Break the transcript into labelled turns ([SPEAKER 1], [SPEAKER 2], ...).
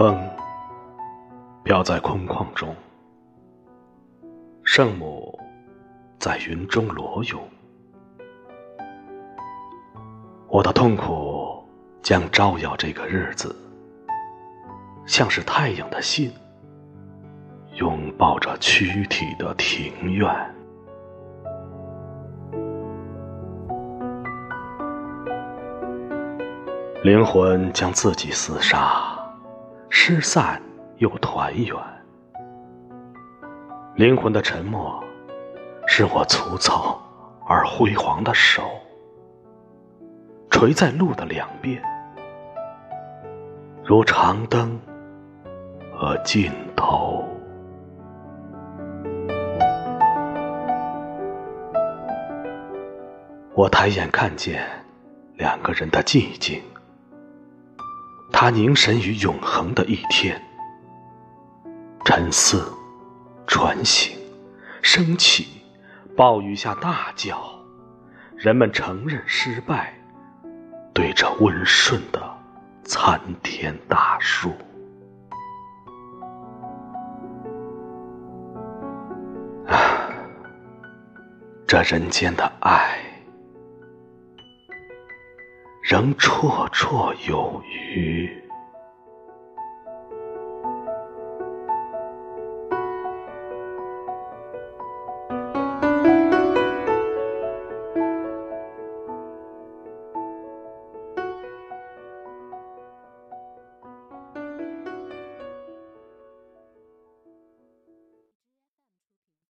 [SPEAKER 1] 风飘在空旷中，圣母在云中裸泳。我的痛苦将照耀这个日子，像是太阳的心，拥抱着躯体的庭院。灵魂将自己厮杀，失散又团圆。灵魂的沉默，是我粗糙而辉煌的手，垂在路的两边，如长灯和尽头。我抬眼看见两个人的寂静。他凝神于永恒的一天，沉思、船醒、升起，暴雨下大叫，人们承认失败，对着温顺的参天大树。啊，这人间的爱，仍绰绰有余。